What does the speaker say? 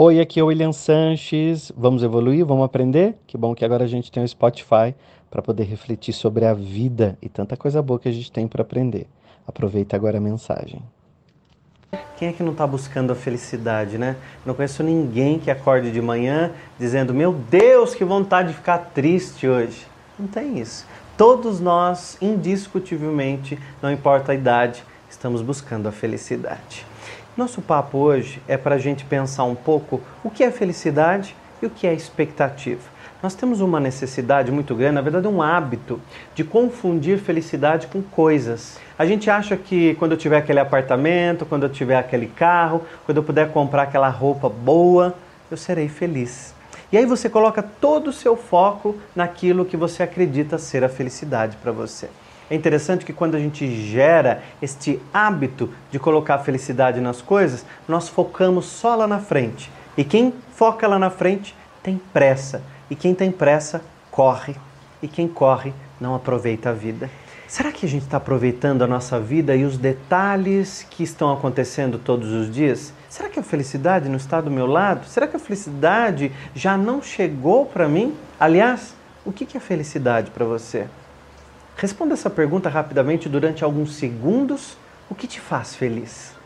Oi, aqui é o William Sanches. Vamos evoluir? Vamos aprender? Que bom que agora a gente tem o Spotify para poder refletir sobre a vida e tanta coisa boa que a gente tem para aprender. Aproveita agora a mensagem. Quem é que não está buscando a felicidade, né? Não conheço ninguém que acorde de manhã dizendo: Meu Deus, que vontade de ficar triste hoje. Não tem isso. Todos nós, indiscutivelmente, não importa a idade, estamos buscando a felicidade. Nosso papo hoje é para a gente pensar um pouco o que é felicidade e o que é expectativa. Nós temos uma necessidade muito grande, na verdade, um hábito de confundir felicidade com coisas. A gente acha que quando eu tiver aquele apartamento, quando eu tiver aquele carro, quando eu puder comprar aquela roupa boa, eu serei feliz. E aí você coloca todo o seu foco naquilo que você acredita ser a felicidade para você. É interessante que quando a gente gera este hábito de colocar felicidade nas coisas, nós focamos só lá na frente. E quem foca lá na frente tem pressa. E quem tem pressa, corre. E quem corre, não aproveita a vida. Será que a gente está aproveitando a nossa vida e os detalhes que estão acontecendo todos os dias? Será que a felicidade não está do meu lado? Será que a felicidade já não chegou para mim? Aliás, o que é felicidade para você? Responda essa pergunta rapidamente durante alguns segundos. O que te faz feliz?